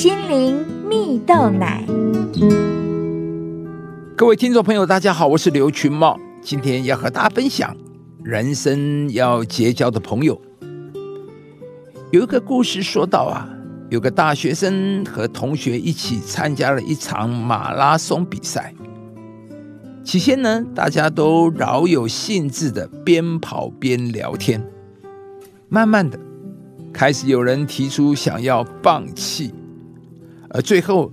心灵蜜豆奶。各位听众朋友，大家好，我是刘群茂，今天要和大家分享人生要结交的朋友。有一个故事说到啊，有个大学生和同学一起参加了一场马拉松比赛。起先呢，大家都饶有兴致的边跑边聊天，慢慢的。开始有人提出想要放弃，而最后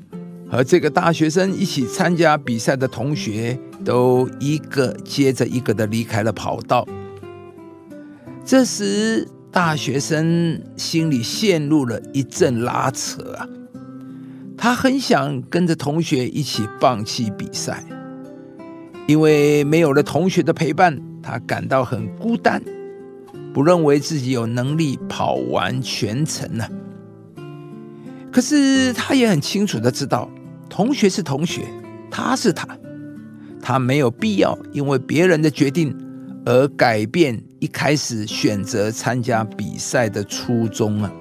和这个大学生一起参加比赛的同学都一个接着一个的离开了跑道。这时，大学生心里陷入了一阵拉扯啊！他很想跟着同学一起放弃比赛，因为没有了同学的陪伴，他感到很孤单。不认为自己有能力跑完全程呢，可是他也很清楚的知道，同学是同学，他是他，他没有必要因为别人的决定而改变一开始选择参加比赛的初衷啊。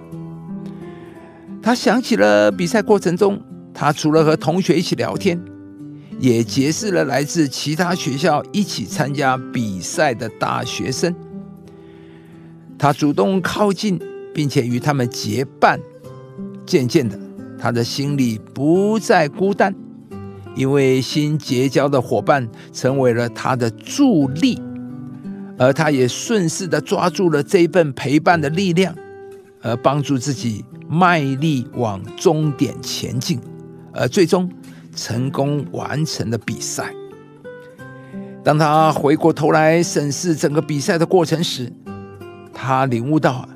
他想起了比赛过程中，他除了和同学一起聊天，也结识了来自其他学校一起参加比赛的大学生。他主动靠近，并且与他们结伴。渐渐的，他的心里不再孤单，因为新结交的伙伴成为了他的助力，而他也顺势的抓住了这份陪伴的力量，而帮助自己卖力往终点前进，而最终成功完成了比赛。当他回过头来审视整个比赛的过程时，他领悟到，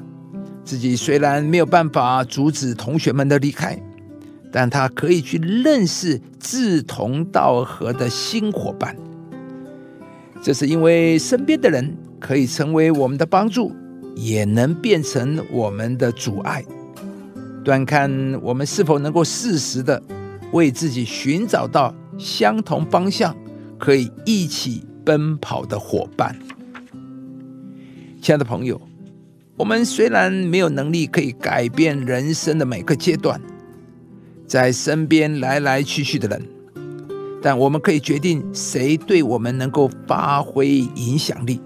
自己虽然没有办法阻止同学们的离开，但他可以去认识志同道合的新伙伴。这是因为身边的人可以成为我们的帮助，也能变成我们的阻碍。端看我们是否能够适时的为自己寻找到相同方向、可以一起奔跑的伙伴。亲爱的朋友。我们虽然没有能力可以改变人生的每个阶段，在身边来来去去的人，但我们可以决定谁对我们能够发挥影响力，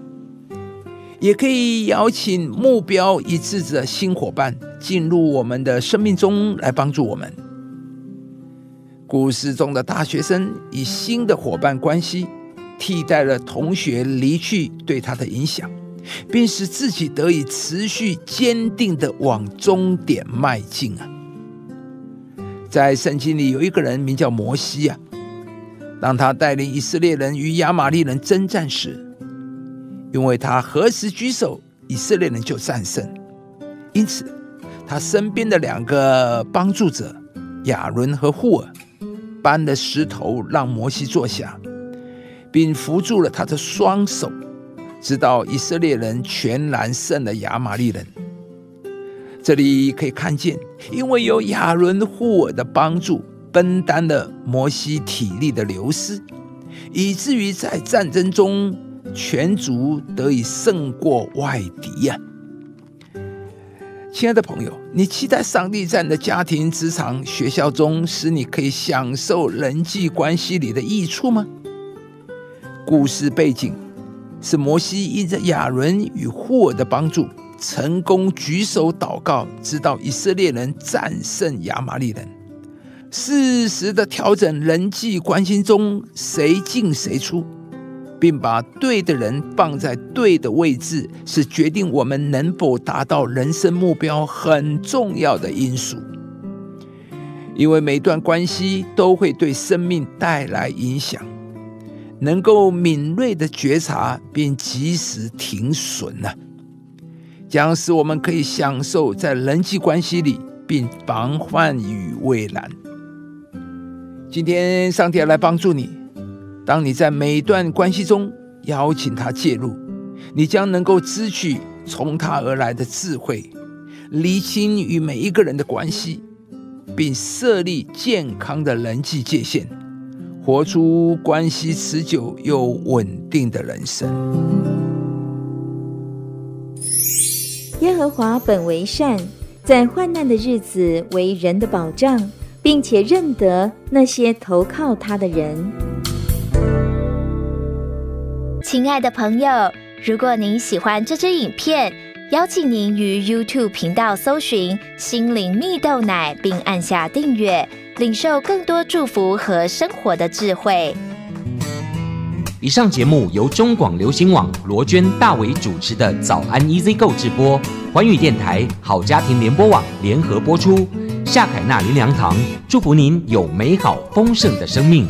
也可以邀请目标一致的新伙伴进入我们的生命中来帮助我们。故事中的大学生以新的伙伴关系替代了同学离去对他的影响。并使自己得以持续坚定的往终点迈进啊！在圣经里有一个人名叫摩西啊，当他带领以色列人与亚玛利人征战时，因为他何时举手，以色列人就战胜，因此他身边的两个帮助者亚伦和户尔搬了石头让摩西坐下，并扶住了他的双手。直到以色列人全然胜了亚玛利人。这里可以看见，因为有亚伦护尔的帮助，分担了摩西体力的流失，以至于在战争中全族得以胜过外敌呀。亲爱的朋友，你期待上帝在你的家庭、职场、学校中，使你可以享受人际关系里的益处吗？故事背景。是摩西因着亚伦与霍尔的帮助，成功举手祷告，直到以色列人战胜亚玛利人。适时的调整人际关系中谁进谁出，并把对的人放在对的位置，是决定我们能否达到人生目标很重要的因素。因为每段关系都会对生命带来影响。能够敏锐的觉察并及时停损呢，将使我们可以享受在人际关系里，并防患于未然。今天，上帝来帮助你。当你在每一段关系中邀请他介入，你将能够支取从他而来的智慧，厘清与每一个人的关系，并设立健康的人际界限。活出关系持久又稳定的人生。耶和华本为善，在患难的日子为人的保障，并且认得那些投靠他的人。亲爱的朋友，如果您喜欢这支影片，邀请您于 YouTube 频道搜寻“心灵蜜豆奶”，并按下订阅，领受更多祝福和生活的智慧。以上节目由中广流行网罗娟、大伟主持的《早安 Easy Go》直播，环宇电台好家庭联播网联合播出。夏凯纳林良堂祝福您有美好丰盛的生命。